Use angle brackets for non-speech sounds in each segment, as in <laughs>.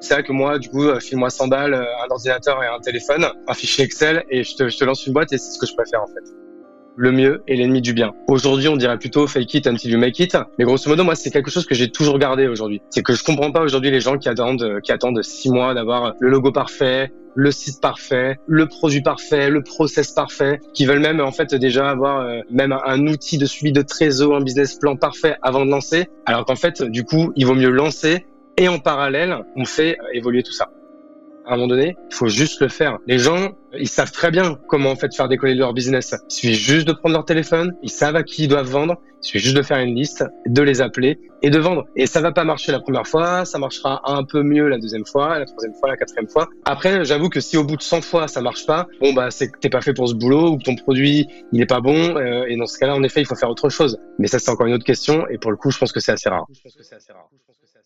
C'est vrai que moi, du coup, euh, file-moi 100 balles, euh, un ordinateur et un téléphone, un fichier Excel, et je te, je te lance une boîte, et c'est ce que je préfère en fait. Le mieux est l'ennemi du bien. Aujourd'hui, on dirait plutôt fake it until you make it. Mais grosso modo, moi, c'est quelque chose que j'ai toujours gardé aujourd'hui. C'est que je comprends pas aujourd'hui les gens qui attendent, euh, qui attendent six mois d'avoir le logo parfait, le site parfait, le produit parfait, le process parfait, qui veulent même en fait déjà avoir même un outil de suivi de trésor, un business plan parfait avant de lancer. Alors qu'en fait, du coup, il vaut mieux lancer et en parallèle, on fait évoluer tout ça. À un moment donné, il faut juste le faire. Les gens, ils savent très bien comment en fait faire décoller leur business. Il suffit juste de prendre leur téléphone, ils savent à qui ils doivent vendre, il suffit juste de faire une liste, de les appeler et de vendre. Et ça va pas marcher la première fois, ça marchera un peu mieux la deuxième fois, la troisième fois, la quatrième fois. Après, j'avoue que si au bout de 100 fois ça marche pas, bon bah c'est que t'es pas fait pour ce boulot ou que ton produit il est pas bon. Euh, et dans ce cas-là, en effet, il faut faire autre chose. Mais ça c'est encore une autre question. Et pour le coup, je pense que c'est assez rare.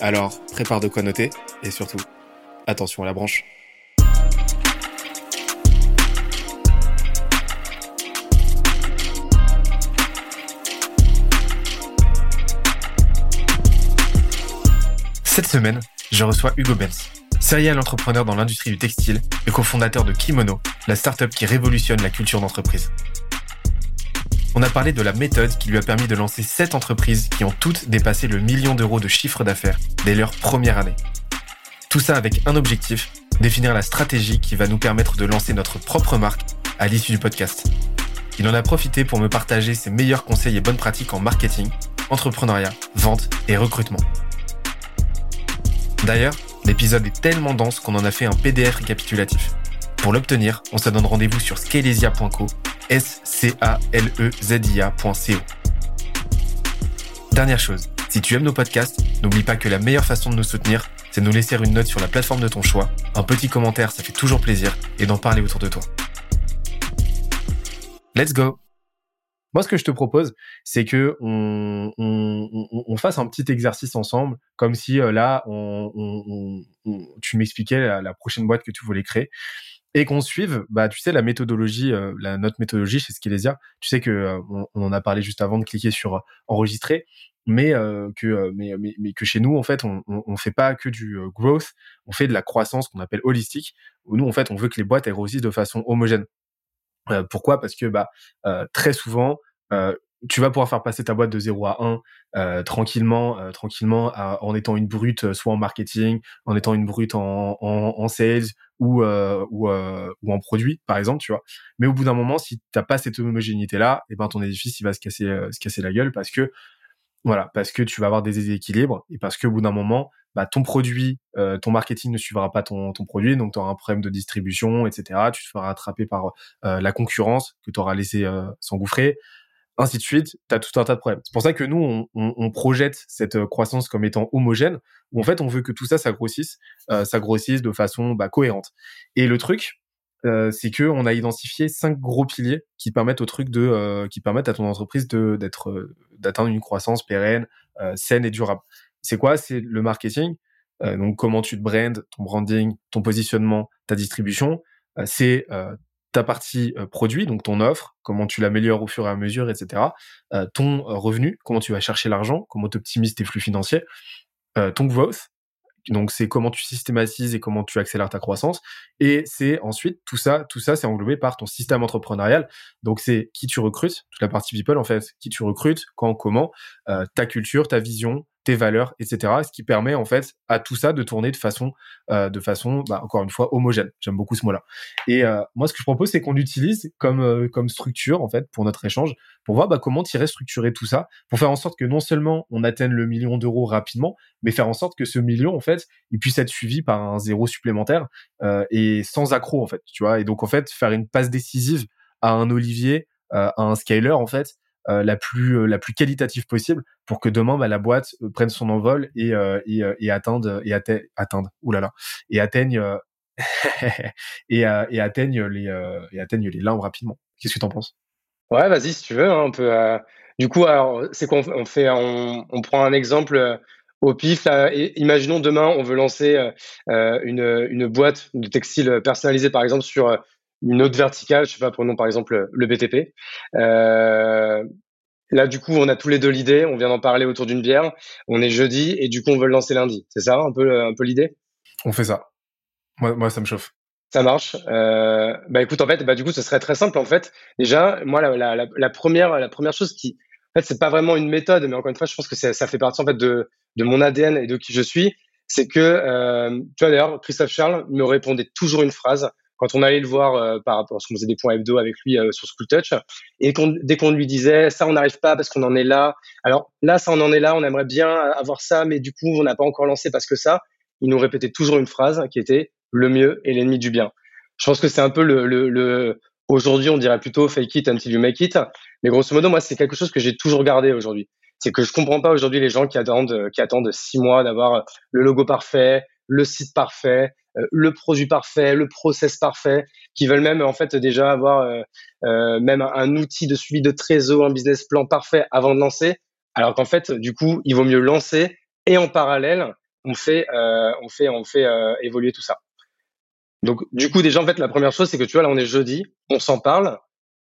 Alors, prépare de quoi noter et surtout, attention à la branche. Cette semaine, je reçois Hugo Benz, serial entrepreneur dans l'industrie du textile et cofondateur de Kimono, la startup qui révolutionne la culture d'entreprise. On a parlé de la méthode qui lui a permis de lancer 7 entreprises qui ont toutes dépassé le million d'euros de chiffre d'affaires dès leur première année. Tout ça avec un objectif, définir la stratégie qui va nous permettre de lancer notre propre marque à l'issue du podcast. Il en a profité pour me partager ses meilleurs conseils et bonnes pratiques en marketing, entrepreneuriat, vente et recrutement. D'ailleurs, l'épisode est tellement dense qu'on en a fait un PDF récapitulatif. Pour l'obtenir, on se donne rendez-vous sur scalesia.co S-C-A-L-E-Z-I-A.co. Dernière chose, si tu aimes nos podcasts, n'oublie pas que la meilleure façon de nous soutenir, c'est de nous laisser une note sur la plateforme de ton choix, un petit commentaire, ça fait toujours plaisir, et d'en parler autour de toi. Let's go Moi, ce que je te propose, c'est que on, on, fasse un petit exercice ensemble, comme si euh, là, on, tu m'expliquais la prochaine boîte que tu voulais créer et qu'on suive, bah, tu sais, la méthodologie, euh, la, notre méthodologie chez Skelesia. Tu sais que euh, on, en a parlé juste avant de cliquer sur euh, enregistrer, mais que mais, mais, que chez nous en fait, on, on, fait pas que du growth, on fait de la croissance qu'on appelle holistique. Où nous en fait, on veut que les boîtes elles grossissent de façon homogène. pourquoi? Parce que bah très souvent tu vas pouvoir faire passer ta boîte de 0 à 1 euh, tranquillement, euh, tranquillement, en étant une brute, euh, soit en marketing, en étant une brute en, en, en sales ou ou, ou en produit, par exemple, tu vois. Mais au bout d'un moment, si t'as pas cette homogénéité là, et eh ben ton édifice il va se casser se casser la gueule parce que voilà, parce que tu vas avoir des déséquilibres et parce qu'au bout d'un moment, bah, ton produit, ton marketing ne suivra pas ton, ton produit, donc tu auras un problème de distribution, etc. Tu te feras attraper par la concurrence que tu auras laissé s'engouffrer ainsi de suite, tu as tout un tas de problèmes. C'est pour ça que nous, on, on, on, projette cette euh, croissance comme étant homogène, où en fait, on veut que tout ça, ça grossisse, euh, ça grossisse de façon bah, cohérente. Et le truc, euh, c'est que on a identifié cinq gros piliers qui permettent au truc de, euh, qui permettent à ton entreprise de d'être, euh, d'atteindre une croissance pérenne, saine et durable. C'est quoi? C'est le marketing. donc, comment tu te brandes, ton branding, ton positionnement, ta distribution. c'est ta partie euh, produit, donc ton offre, comment tu l'améliores au fur et à mesure, etc. Euh, ton euh, revenu, comment tu vas chercher l'argent, comment tu optimises tes flux financiers, ton growth, donc c'est comment tu systématises et comment tu accélères ta croissance. Et c'est ensuite tout ça, tout ça c'est englobé par ton système entrepreneurial. Donc c'est qui tu recrutes, toute la partie people en fait, qui tu recrutes, quand, comment, ta culture, ta vision, tes valeurs, etc. Ce qui permet en fait à tout ça de tourner de façon, euh, de façon, bah, encore une fois, homogène. J'aime beaucoup ce mot-là. Et euh, moi, ce que je propose, c'est qu'on l'utilise comme euh, comme structure en fait pour notre échange, pour voir bah, comment tirer structurer tout ça, pour faire en sorte que non seulement on atteigne le million d'euros rapidement, mais faire en sorte que ce million en fait, il puisse être suivi par un zéro supplémentaire et sans accro en fait, tu vois. Et donc en fait, faire une passe décisive à un Olivier, à un scaler en fait, la plus la plus qualitative possible pour que demain bah, la boîte prenne son envol et et, et atteigne <laughs> et atteigne atteindre oulala et atteigne et, et atteigne les et atteigne les limbes rapidement. Qu'est-ce que tu en penses? Ouais, vas-y si tu veux. Hein, on peut. Du coup, c'est qu'on on fait, on, prend un exemple au pif. imaginons demain, on veut lancer euh, une, une, boîte de textile personnalisée, par exemple, sur une autre verticale. Je sais pas, prenons par exemple le BTP. Euh, là, du coup, on a tous les deux l'idée. On vient d'en parler autour d'une bière. On est jeudi et du coup, on veut le lancer lundi. C'est ça, un peu, un peu l'idée? On fait ça. Moi, moi, ça me chauffe. Ça marche. Euh, bah écoute, en fait, bah du coup, ce serait très simple. En fait, déjà, moi, la, la, la première, la première chose qui, en fait, c'est pas vraiment une méthode, mais encore une fois, je pense que ça fait partie en fait de, de mon ADN et de qui je suis. C'est que, euh, tu vois d'ailleurs, Christophe Charles me répondait toujours une phrase quand on allait le voir euh, par rapport à ce qu'on faisait des points hebdo avec lui euh, sur School Touch, et dès qu'on lui disait ça, on n'arrive pas parce qu'on en est là. Alors là, ça, on en est là, on aimerait bien avoir ça, mais du coup, on n'a pas encore lancé parce que ça. Il nous répétait toujours une phrase qui était le mieux est l'ennemi du bien. Je pense que c'est un peu le, le, le Aujourd'hui, on dirait plutôt fake it until you make it. Mais grosso modo, moi, c'est quelque chose que j'ai toujours gardé aujourd'hui. C'est que je comprends pas aujourd'hui les gens qui attendent, qui attendent six mois d'avoir le logo parfait, le site parfait, euh, le produit parfait, le process parfait, qui veulent même en fait déjà avoir euh, euh, même un outil de suivi de trésor, un business plan parfait avant de lancer. Alors qu'en fait, du coup, il vaut mieux lancer et en parallèle, on fait, on fait, on fait évoluer tout ça. Donc, du coup, déjà, en fait, la première chose, c'est que tu vois, là, on est jeudi, on s'en parle,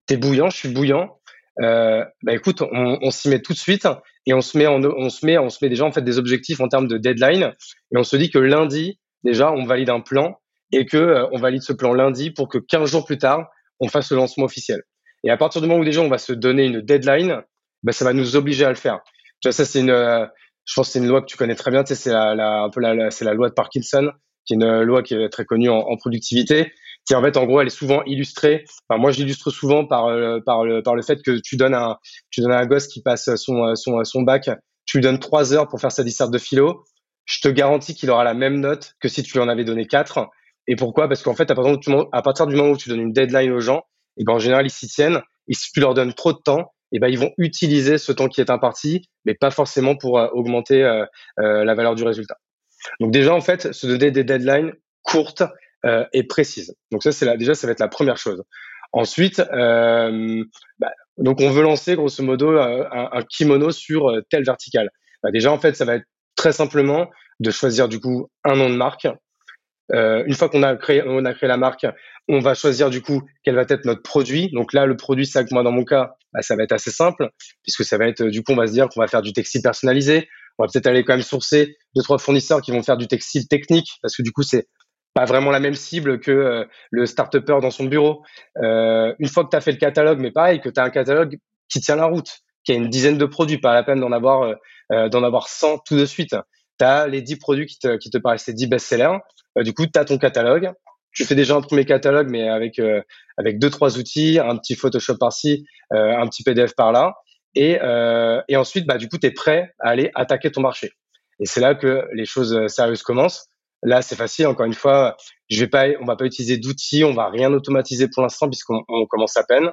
t'es bouillant, je suis bouillant. Euh, bah écoute, on, on s'y met tout de suite et on se met, en, on se met, on se met déjà en fait des objectifs en termes de deadline et on se dit que lundi, déjà, on valide un plan et que euh, on valide ce plan lundi pour que 15 jours plus tard, on fasse le lancement officiel. Et à partir du moment où déjà on va se donner une deadline, bah, ça va nous obliger à le faire. Tu vois, ça c'est une, euh, je pense c'est une loi que tu connais très bien. Tu sais, c'est la, la, un peu la, c'est la loi de Parkinson qui est une loi qui est très connue en, en productivité, qui en fait en gros elle est souvent illustrée. Enfin, moi j'illustre souvent par euh, par le par le fait que tu donnes un tu donnes un gosse qui passe son son son bac, tu lui donnes trois heures pour faire sa disserte de philo. Je te garantis qu'il aura la même note que si tu lui en avais donné quatre. Et pourquoi? Parce qu'en fait à partir, du moment, où tu donnes une deadline aux gens, et ben en général ils s'y tiennent. Et si tu leur donnes trop de temps, et ben ils vont utiliser ce temps qui est imparti, mais pas forcément pour euh, augmenter euh, la valeur du résultat. Donc déjà, en fait, se donner des deadlines courtes euh, et précises. Donc ça, c'est déjà, ça va être la première chose. Ensuite, euh, bah, donc on veut lancer grosso modo euh, un, un kimono sur euh, telle verticale. Bah, déjà, en fait, ça va être très simplement de choisir du coup un nom de marque. Euh, une fois qu'on a créé, on a créé la marque, on va choisir du coup quel va être notre produit. Donc là, le produit, que moi dans mon cas, bah, ça va être assez simple puisque ça va être du coup, on va se dire qu'on va faire du textile personnalisé, on va peut-être aller quand même sourcer deux trois fournisseurs qui vont faire du textile technique parce que du coup c'est pas vraiment la même cible que euh, le start-upper dans son bureau. Euh, une fois que tu as fait le catalogue, mais pareil, que tu as un catalogue qui tient la route, qui a une dizaine de produits, pas la peine d'en avoir euh, euh d'en avoir 100 tout de suite. Tu as les 10 produits qui te, qui te paraissent les 10 best-sellers. Euh, du coup, tu as ton catalogue. Tu fais déjà un premier catalogue, mais avec avec deux trois outils, un petit Photoshop par-ci, un petit PDF par-là. Et, euh, et ensuite, bah, du coup, tu es prêt à aller attaquer ton marché. Et c'est là que les choses euh, sérieuses commencent. Là, c'est facile. Encore une fois, je vais pas, on va pas utiliser d'outils, on va rien automatiser pour l'instant puisqu'on on commence à peine.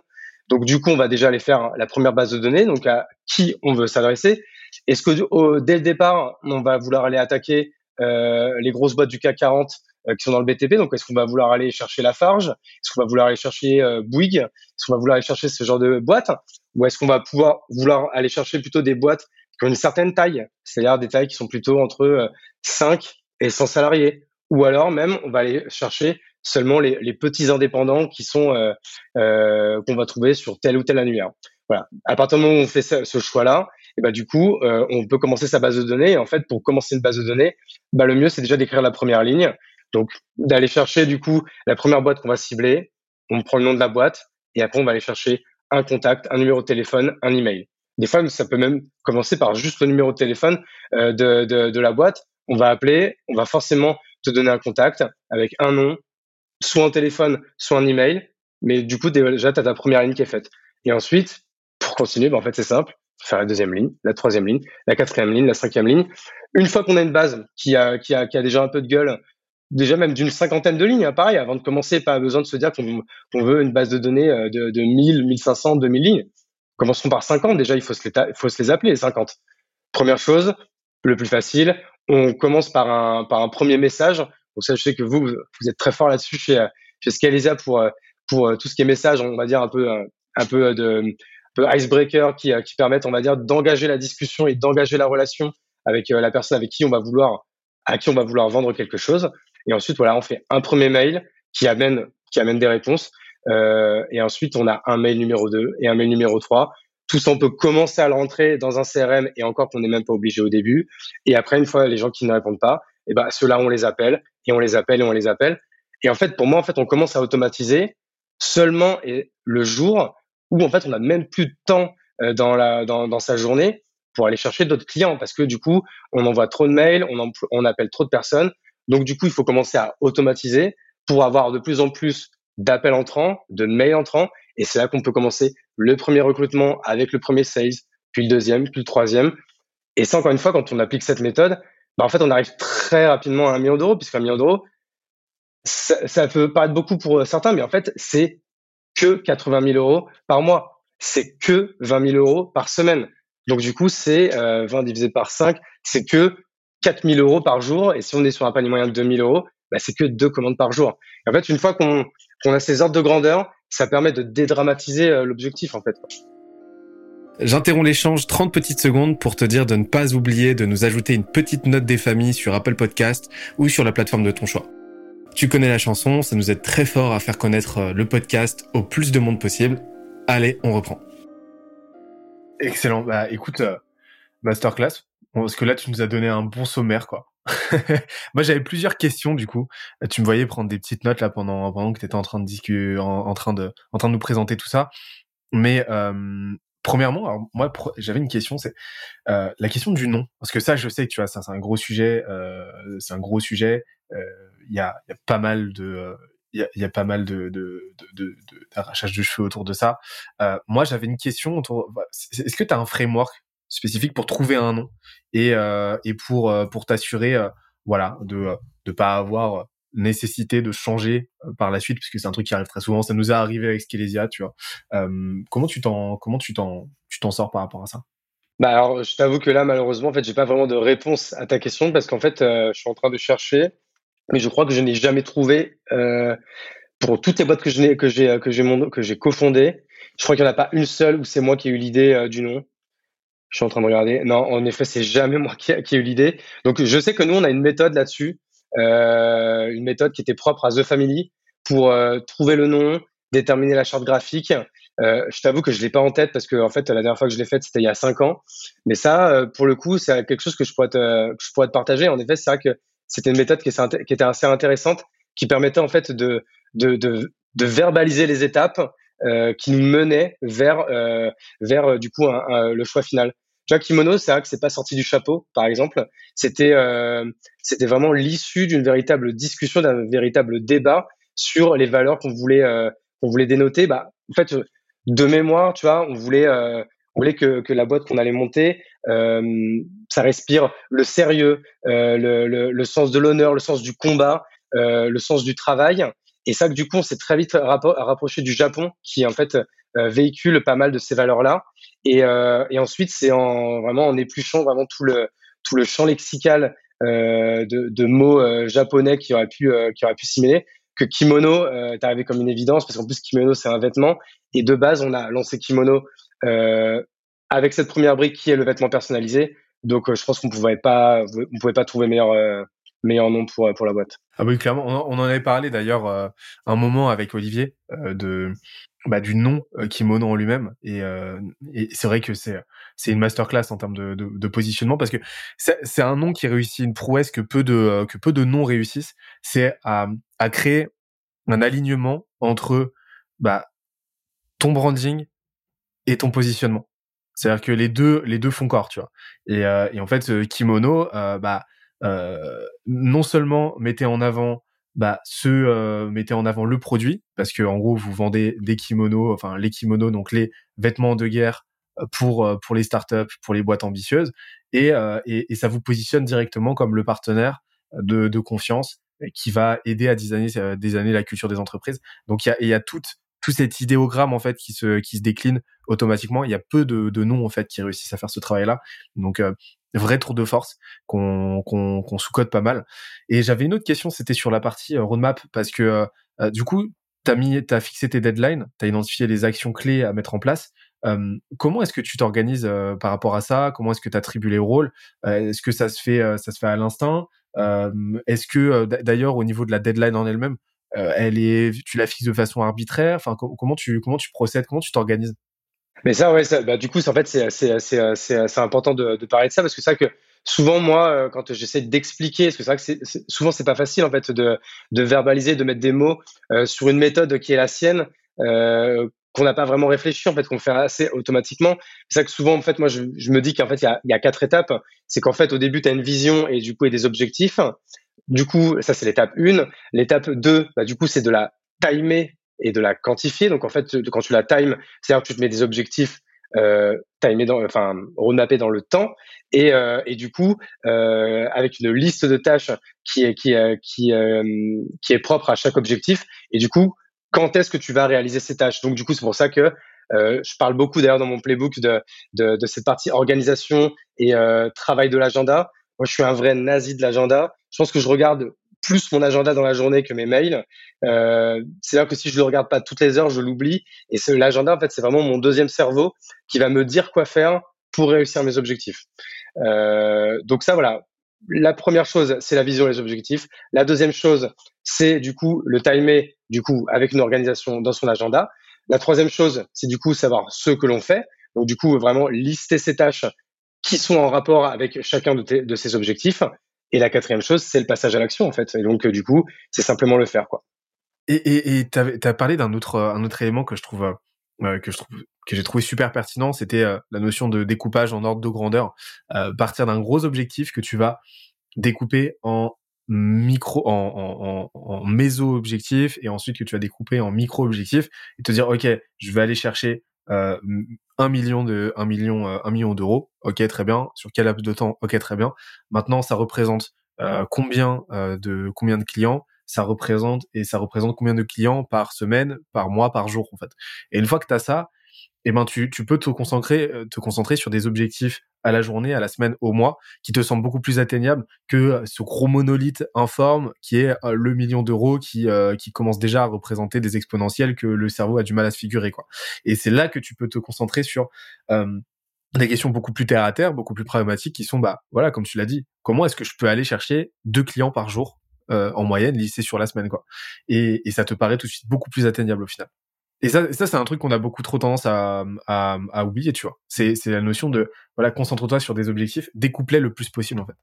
Donc, du coup, on va déjà aller faire la première base de données. Donc, à qui on veut s'adresser. Est-ce que dès le départ, on va vouloir aller attaquer euh, les grosses boîtes du CAC 40 euh, qui sont dans le BTP. Donc, est-ce qu'on va vouloir aller chercher Lafarge? Est-ce qu'on va vouloir aller chercher euh, Bouygues? Est-ce qu'on va vouloir aller chercher ce genre de boîtes Ou est-ce qu'on va pouvoir vouloir aller chercher plutôt des boîtes qui ont une certaine taille, c'est-à-dire des tailles qui sont plutôt entre 5 euh, et 100 salariés? Ou alors même, on va aller chercher seulement les, les petits indépendants qui sont euh, euh, qu'on va trouver sur tel ou tel annuaire. Voilà. À partir du moment où on fait ce, ce choix-là, et bah du coup, euh, on peut commencer sa base de données. En fait, pour commencer une base de données, bah le mieux c'est déjà d'écrire la première ligne. Donc, d'aller chercher du coup la première boîte qu'on va cibler, on prend le nom de la boîte et après on va aller chercher un contact, un numéro de téléphone, un email. Des fois, ça peut même commencer par juste le numéro de téléphone euh, de, de, de, la boîte. On va appeler, on va forcément te donner un contact avec un nom, soit un téléphone, soit un email. Mais du coup, déjà, tu as ta première ligne qui est faite. Et ensuite, pour continuer, ben, en fait, c'est simple. Faire la deuxième ligne, la troisième ligne, la quatrième ligne, la cinquième ligne. Une fois qu'on a une base qui a, qui a, qui a déjà un peu de gueule, déjà même d'une cinquantaine de lignes, hein, pareil, avant de commencer, pas besoin de se dire qu'on veut une base de données euh, de, de 1000, 1500, 2000 lignes. Commençons par 50, déjà, il faut se les, faut se les appeler, les 50. Première chose, le plus facile, on commence par un, par un premier message. Donc ça, je sais que vous, vous êtes très fort là-dessus chez, chez Scalisia pour, pour tout ce qui est message, on va dire un peu, un peu de un peu icebreaker qui, qui permettent, on va dire, d'engager la discussion et d'engager la relation avec la personne avec qui on va vouloir, à qui on va vouloir vendre quelque chose. Et ensuite, voilà, on fait un premier mail qui amène, qui amène des réponses. Euh, et ensuite, on a un mail numéro 2 et un mail numéro 3. Tout ça, on peut commencer à le rentrer dans un CRM et encore qu'on n'est même pas obligé au début. Et après, une fois les gens qui ne répondent pas, et ben, ceux-là, on les appelle et on les appelle et on les appelle. Et en fait, pour moi, en fait, on commence à automatiser seulement le jour où, en fait, on n'a même plus de temps euh, dans, la, dans, sa journée pour aller chercher d'autres clients parce que du coup, on envoie trop de mails, on, on appelle trop de personnes. Donc, du coup, il faut commencer à automatiser pour avoir de plus en plus d'appels entrants, de mails entrants. Et c'est là qu'on peut commencer le premier recrutement avec le premier sales, puis le deuxième, puis le troisième. Et ça, encore une fois, quand on applique cette méthode, bah, en fait, on arrive très rapidement à un million d'euros, puisqu'un million d'euros, ça, peut paraître beaucoup pour certains, mais en fait, c'est que 80 000 euros par mois. C'est que 20 000 euros par semaine. Donc, du coup, c'est euh, 20 divisé par 5, c'est que 4 000 euros par jour. Et si on est sur un panier moyen de 2 000 euros, bah, c'est que deux commandes par jour. En fait, une fois qu'on a ces ordres de grandeur, ça permet de dédramatiser euh, l'objectif, en fait. J'interromps l'échange 30 petites secondes pour te dire de ne pas oublier de nous ajouter une petite note des familles sur Apple Podcast ou sur la plateforme de ton choix. Tu connais la chanson, ça nous aide très fort à faire connaître euh, le podcast au plus de monde possible. Allez, on reprend. Excellent. Bah écoute, euh, masterclass, parce que là tu nous as donné un bon sommaire quoi. <laughs> Moi, j'avais plusieurs questions du coup. Tu me voyais prendre des petites notes là pendant pendant que tu étais en train de discuter, en, train de en train de nous présenter tout ça. Mais euh, premièrement, alors, moi, j'avais une question, c'est euh, la question du nom, parce que ça, je sais que tu vois, ça, c'est un gros sujet. Euh, c'est un gros sujet. Il y a, y, a, pas mal de il y a, pas mal de, de, de, d'arrachage de, cheveux autour de ça. moi, j'avais une question autour. Est-ce que tu as un framework spécifique pour trouver un nom? Et, euh, et pour, euh, pour t'assurer euh, voilà, de ne pas avoir nécessité de changer par la suite puisque c'est un truc qui arrive très souvent ça nous est arrivé avec Skelesia tu vois comment tu t'en comment tu t'en tu t'en sors par rapport à ça? Bah alors je t'avoue que là malheureusement en fait j'ai pas vraiment de réponse à ta question parce qu'en fait je suis en train de chercher mais je crois que je n'ai jamais trouvé pour toutes les boîtes que je que j'ai que j'ai que j'ai je crois qu'il n'y en a pas une seule où c'est moi qui ai eu l'idée du nom je suis en train de regarder. Non, en effet, c'est jamais <laughs> moi qui, qui ai eu l'idée. Donc, je sais que nous, on a une méthode là-dessus, euh, une méthode qui était propre à The Family pour euh, trouver le nom, déterminer la charte graphique. Euh, je t'avoue que je l'ai pas en tête parce que en fait, la dernière fois que je l'ai faite, c'était il y a cinq ans. Mais ça, euh, pour le coup, c'est quelque chose que je pourrais te, que je pourrais te partager. En effet, c'est vrai que c'était une méthode qui, était assez intéressante, qui permettait en fait de, de, de, de verbaliser les étapes euh, qui nous menait vers euh, vers euh, du coup le choix final. Tu vois, Kimono, c'est vrai que c'est pas sorti du chapeau, par exemple. C'était c'était vraiment l'issue d'une véritable discussion, d'un véritable débat sur les valeurs qu'on voulait qu'on voulait dénoter. Bah, en fait, de mémoire, tu vois, on voulait on voulait que, que la boîte qu'on allait monter, euh, ça respire le sérieux, euh, le, le, sens de l'honneur, le sens du combat, euh, le sens du travail. Et ça, du coup, on s'est très vite rapproché du Japon, qui en fait euh, véhicule pas mal de ces valeurs-là. Et, euh, et, ensuite, c'est en vraiment en épluchant vraiment tout le tout le champ lexical euh, de, de, mots euh, japonais qui auraient pu euh, qui auraient pu simuler que kimono est arrivé comme une évidence parce qu'en plus kimono c'est un vêtement et de base on a lancé kimono avec cette première brique qui est le vêtement personnalisé. Donc je pense qu'on pouvait pas on pouvait pas trouver meilleur meilleur nom pour pour la boîte. Ah oui, clairement. On, en avait parlé d'ailleurs euh, un moment avec Olivier euh, de bah, du nom euh, kimono en lui-même et, et c'est vrai que c'est c'est une masterclass en termes de, de, de positionnement parce que c'est un nom qui réussit une prouesse que peu de que peu de noms réussissent. C'est à, à créer un alignement entre bah ton branding et ton positionnement. C'est-à-dire que les deux les deux font corps, tu vois. Et, et en fait, kimono, bah euh, non seulement mettez en avant bah, euh, mettez en avant le produit parce que en gros vous vendez des kimonos, enfin les kimonos donc les vêtements de guerre euh, pour pour les startups, pour les boîtes ambitieuses et, et, et ça vous positionne directement comme le partenaire de, de confiance qui va aider à designer des années la culture des entreprises. Donc il y a, y a toute tout cet idéogramme en fait qui se qui se décline automatiquement. Il y a peu de, de noms en fait qui réussissent à faire ce travail-là. Donc vrai tour de force qu'on sous-code pas mal. Et j'avais une autre question, c'était sur la partie roadmap parce que du coup, t'as mis, t'as fixé tes deadlines, t'as identifié les actions clés à mettre en place. comment est-ce que tu t'organises par rapport à ça? Comment est-ce que tu attribues les rôles? Est-ce que ça se fait, ça se fait à l'instinct? Est-ce que d'ailleurs au niveau de la deadline en elle-même, elle est, tu la fixes de façon arbitraire? Enfin, comment tu comment tu procèdes? Comment tu t'organises? Mais ça, ouais, bah, du coup, en fait, c'est c'est important de, de, parler de ça parce que c'est vrai que souvent, moi, quand j'essaie d'expliquer, parce que c'est vrai que c'est, souvent, c'est pas facile, en fait, de, de verbaliser, de mettre des mots sur une méthode qui est la sienne, euh, qu'on n'a pas vraiment réfléchi, en fait, qu'on fait assez automatiquement. C'est ça que souvent, en fait, moi, je, je me dis qu'en fait, il y a, y a, quatre étapes. C'est qu'en fait, au début, tu as une vision et du coup, et des objectifs. Du coup, ça, c'est l'étape 1. L'étape 2, bah, du coup, c'est de la timer et de la quantifier. Donc, en fait, quand tu la time, c'est-à-dire que tu te mets des objectifs euh, timés dans, enfin, roadmappés dans le temps. Et, euh, du coup, euh, avec une liste de tâches euh, qui est propre à chaque objectif. Et du coup, quand est-ce que tu vas réaliser ces tâches? Donc, du coup, c'est pour ça que je parle beaucoup d'ailleurs dans mon playbook de, cette partie organisation et travail de l'agenda. Moi, je suis un vrai nazi de l'agenda. Je pense que je regarde plus mon agenda dans la journée que mes mails. Euh, c'est là que si je le regarde pas toutes les heures, je l'oublie. Et l'agenda, en fait, c'est vraiment mon deuxième cerveau qui va me dire quoi faire pour réussir mes objectifs. Euh, donc ça, voilà. La première chose, c'est la vision et les objectifs. La deuxième chose, c'est du coup le timer, du coup, avec une organisation dans son agenda. La troisième chose, c'est du coup savoir ce que l'on fait. Donc du coup, vraiment lister ses tâches qui sont en rapport avec chacun de, de ces objectifs. Et la quatrième chose, c'est le passage à l'action, en fait. Et donc, euh, du coup, c'est simplement le faire, quoi. Et tu as parlé d'un autre, un autre élément que je trouve, euh, que je trouve, que j'ai trouvé super pertinent, c'était euh, la notion de découpage en ordre de grandeur. partir d'un gros objectif que tu vas découper en micro en, en, en, méso objectif et ensuite que tu vas découper en micro objectif et te dire ok je vais aller chercher euh, un million de un million euh, million d'euros. Ok très bien. Sur quel laps de temps? Ok très bien. Maintenant ça représente euh, combien de combien de clients? Ça représente et ça représente combien de clients par semaine par mois par jour en fait? Et une fois que tu as ça eh ben tu, tu peux te concentrer, te concentrer sur des objectifs à la journée, à la semaine, au mois, qui te semblent beaucoup plus atteignables que ce gros monolithe informe qui est euh, le million d'euros qui, euh, qui commence déjà à représenter des exponentiels que le cerveau a du mal à se figurer. quoi. Et c'est là que tu peux te concentrer sur euh, des questions beaucoup plus terre à terre, beaucoup plus pragmatiques, qui sont, bah voilà, comme tu l'as dit, comment est-ce que je peux aller chercher deux clients par jour en moyenne, lissés sur la semaine, quoi. Et, et ça te paraît tout de suite beaucoup plus atteignable au final. Et ça, ça c'est un truc qu'on a beaucoup trop tendance à, à, oublier, tu vois. C'est, la notion de, voilà, concentre-toi sur des objectifs, découpe-les le plus possible, en fait.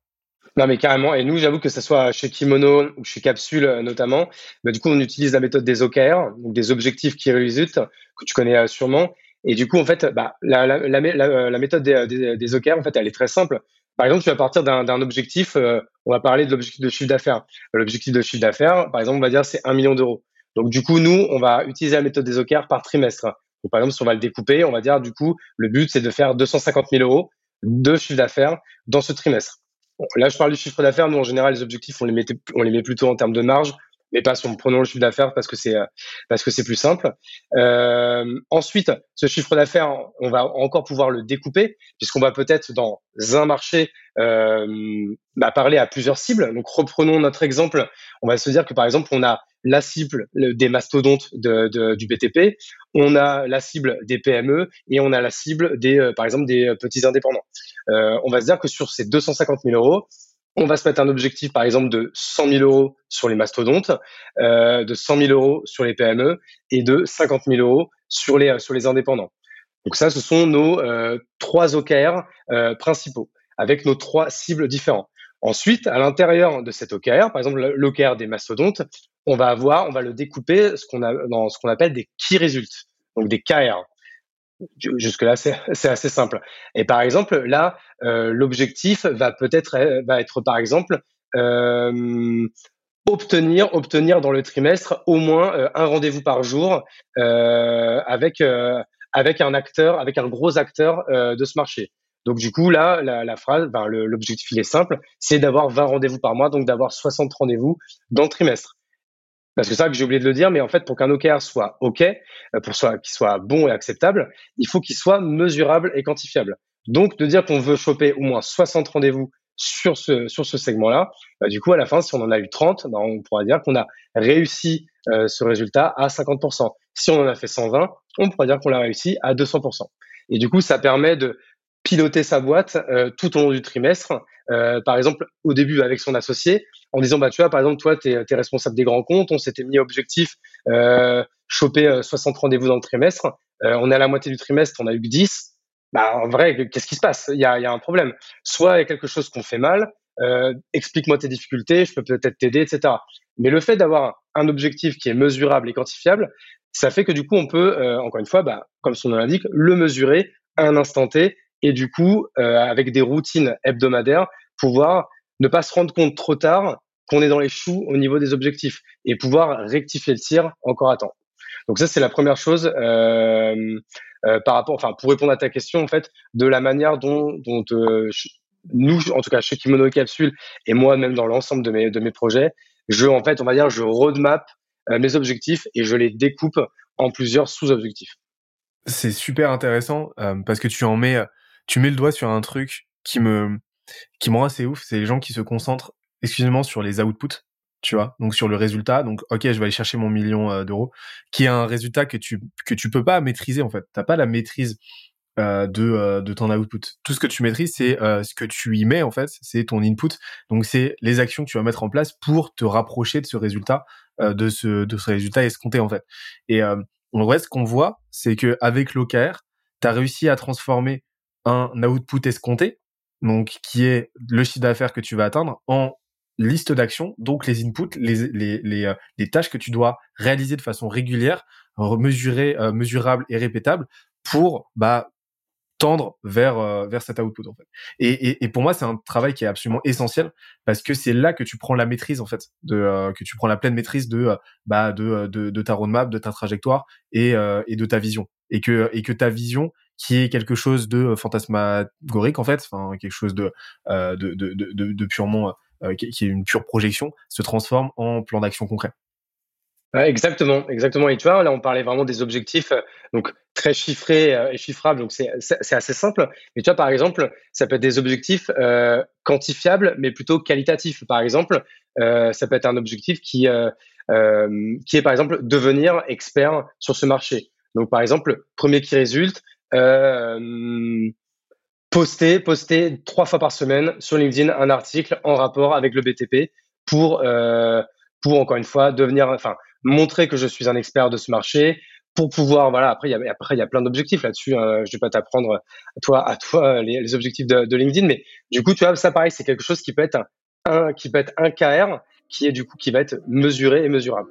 Non, mais carrément. Et nous, j'avoue que ce soit chez Kimono ou chez Capsule euh, notamment, bah, du coup, on utilise la méthode des OKR, donc des objectifs qui résultent, que tu connais euh, sûrement. Et du coup, en fait, bah, la, la, la méthode des, des, des, OKR, en fait, elle est très simple. Par exemple, tu vas partir d'un objectif, euh, on va parler de l'objectif de chiffre d'affaires. L'objectif de chiffre d'affaires, par exemple, on va dire c'est un million d'euros. Donc du coup, nous, on va utiliser la méthode des OKR par trimestre. Donc, par exemple, si on va le découper, on va dire du coup, le but c'est de faire 250 000 euros de chiffre d'affaires dans ce trimestre. là, je parle du chiffre d'affaires. Nous, en général, les objectifs, on les, met, on les met plutôt en termes de marge, mais pas en prenant le chiffre d'affaires parce que c'est parce que c'est plus simple. Euh, ensuite, ce chiffre d'affaires, on va encore pouvoir le découper puisqu'on va peut-être dans un marché euh, bah, parler à plusieurs cibles. Donc, reprenons notre exemple. On va se dire que par exemple, on a la cible des mastodontes du BTP, on a la cible des PME et on a la cible des, euh, par exemple, des petits indépendants. Euh, on va se dire que sur ces 250 000 euros, on va se mettre un objectif, par exemple, de 100 000 euros sur les mastodontes, euh, de 100 000 euros sur les PME et de 50 000 euros sur les, sur les indépendants. Donc ça, ce sont nos trois OKR principaux avec nos trois cibles différentes. Ensuite, à l'intérieur de cet OKR, par exemple l'OKR des mastodontes, on va avoir, on va le découper ce qu'on dans ce qu'on appelle des key results, donc des KR. Jusque là, c'est assez simple. Et par exemple, là, euh, l'objectif va peut-être euh, être par exemple euh, obtenir obtenir dans le trimestre au moins un rendez-vous par jour avec un acteur, avec un gros acteur de ce marché. Donc du coup là, la, phrase, l'objectif il est simple, c'est d'avoir 20 rendez-vous par mois, donc d'avoir 60 rendez-vous dans le trimestre. Parce que ça que j'ai oublié de le dire, mais en fait, pour qu'un OKR soit OK, euh, pour qu'il soit bon et acceptable, il faut qu'il soit mesurable et quantifiable. Donc, de dire qu'on veut choper au moins 60 rendez-vous sur ce, sur ce segment-là, bah, du coup, à la fin, si on en a eu 30, bah, on pourra dire qu'on a réussi euh, ce résultat à 50%. Si on en a fait 120, on pourra dire qu'on l'a réussi à 200%. Et du coup, ça permet de piloter sa boîte euh, tout au long du trimestre. Euh, par exemple, au début avec son associé, en disant, bah, tu vois, par exemple, toi, tu es, responsable des grands comptes, on s'était mis objectif euh, choper 60 rendez-vous dans le trimestre, on est à la moitié du trimestre, on a eu que 10, bah, en vrai, qu'est-ce qui se passe? Il y a, un problème. Soit il y a quelque chose qu'on fait mal, euh, explique-moi tes difficultés, je peux peut-être t'aider, etc. Mais le fait d'avoir un objectif qui est mesurable et quantifiable, ça fait que du coup, on peut, euh, encore une fois, bah, comme son nom l'indique, le mesurer à un instant T et du coup, euh, avec des routines hebdomadaires, pouvoir ne pas se rendre compte trop tard qu'on est dans les choux au niveau des objectifs et pouvoir rectifier le tir encore à temps. Donc ça, c'est la première chose euh, euh, par rapport, enfin, pour répondre à ta question, en fait, de la manière dont, dont euh, nous, en tout cas chez Kimono Capsule et moi même dans l'ensemble de mes, de mes projets, je, en fait, on va dire, je roadmap euh, mes objectifs et je les découpe en plusieurs sous-objectifs. C'est super intéressant euh, parce que tu en mets, tu mets le doigt sur un truc qui me, qui me rend assez ouf. C'est les gens qui se concentrent exclusivement sur les outputs, tu vois, donc sur le résultat. Donc, ok, je vais aller chercher mon million d'euros, qui est un résultat que tu que tu peux pas maîtriser en fait. T'as pas la maîtrise euh, de, euh, de ton output. Tout ce que tu maîtrises, c'est euh, ce que tu y mets en fait, c'est ton input. Donc c'est les actions que tu vas mettre en place pour te rapprocher de ce résultat, de ce de ce résultat escompté en fait. Et en vrai, ce qu'on voit, c'est que avec l'OKR, tu as réussi à transformer un output escompté, donc qui est le chiffre d'affaires que tu vas atteindre, en liste d'actions, donc les inputs, les, les, les, les, tâches que tu dois réaliser de façon régulière, mesurée, mesurable et répétable pour bah, tendre vers euh, vers cet output en fait. Et, et, et pour moi, c'est un travail qui est absolument essentiel parce que c'est là que tu prends la maîtrise en fait, de euh, que tu prends la pleine maîtrise de euh, bah de, de ta roadmap, de ta trajectoire et et de ta vision et que et que ta vision qui est quelque chose de fantasmagorique en fait, enfin quelque chose de de purement qui est une pure projection, se transforme en plan d'action concret exactement, exactement. Et tu vois, là, on parlait vraiment des objectifs, euh, donc très chiffrés euh, et chiffrables, donc c'est assez simple. Mais tu vois, par exemple, ça peut être des objectifs euh, quantifiables, mais plutôt qualitatifs. Par exemple, ça peut être un objectif qui, qui est, par exemple, devenir expert sur ce marché. Donc, par exemple, premier qui résulte, poster, poster trois fois par semaine sur LinkedIn un article en rapport avec le BTP pour, pour encore une fois devenir, enfin, montrer que je suis un expert de ce marché pour pouvoir voilà après il y a y a plein d'objectifs là-dessus hein. je vais pas t'apprendre à toi à toi les, objectifs de, LinkedIn mais du coup tu vois ça pareil c'est quelque chose qui peut être un, qui peut être un KR qui est du coup qui va être mesuré et mesurable